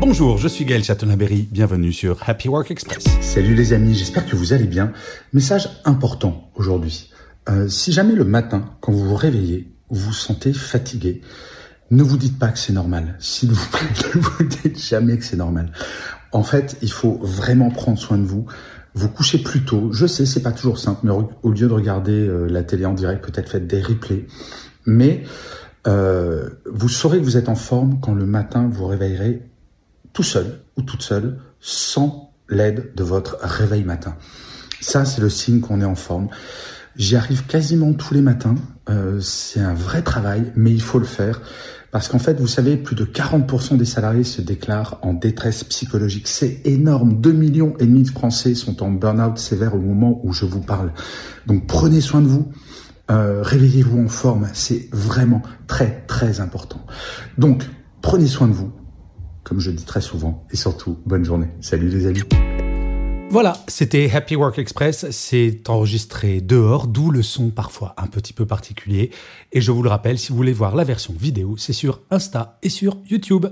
Bonjour, je suis Gaël Chatonaberry, bienvenue sur Happy Work Express. Salut les amis, j'espère que vous allez bien. Message important aujourd'hui. Euh, si jamais le matin, quand vous vous réveillez, vous vous sentez fatigué, ne vous dites pas que c'est normal. S'il vous plaît, ne vous dites jamais que c'est normal. En fait, il faut vraiment prendre soin de vous. Vous couchez plus tôt. Je sais, c'est pas toujours simple, mais au lieu de regarder euh, la télé en direct, peut-être faites des replays. Mais euh, vous saurez que vous êtes en forme quand le matin vous réveillerez tout seul ou toute seule, sans l'aide de votre réveil matin. Ça, c'est le signe qu'on est en forme. J'y arrive quasiment tous les matins. Euh, c'est un vrai travail, mais il faut le faire. Parce qu'en fait, vous savez, plus de 40% des salariés se déclarent en détresse psychologique. C'est énorme. 2 millions et demi de Français sont en burn-out sévère au moment où je vous parle. Donc prenez soin de vous. Euh, réveillez-vous en forme. C'est vraiment très, très important. Donc, prenez soin de vous comme je dis très souvent. Et surtout, bonne journée. Salut les amis. Voilà, c'était Happy Work Express. C'est enregistré dehors, d'où le son parfois un petit peu particulier. Et je vous le rappelle, si vous voulez voir la version vidéo, c'est sur Insta et sur YouTube.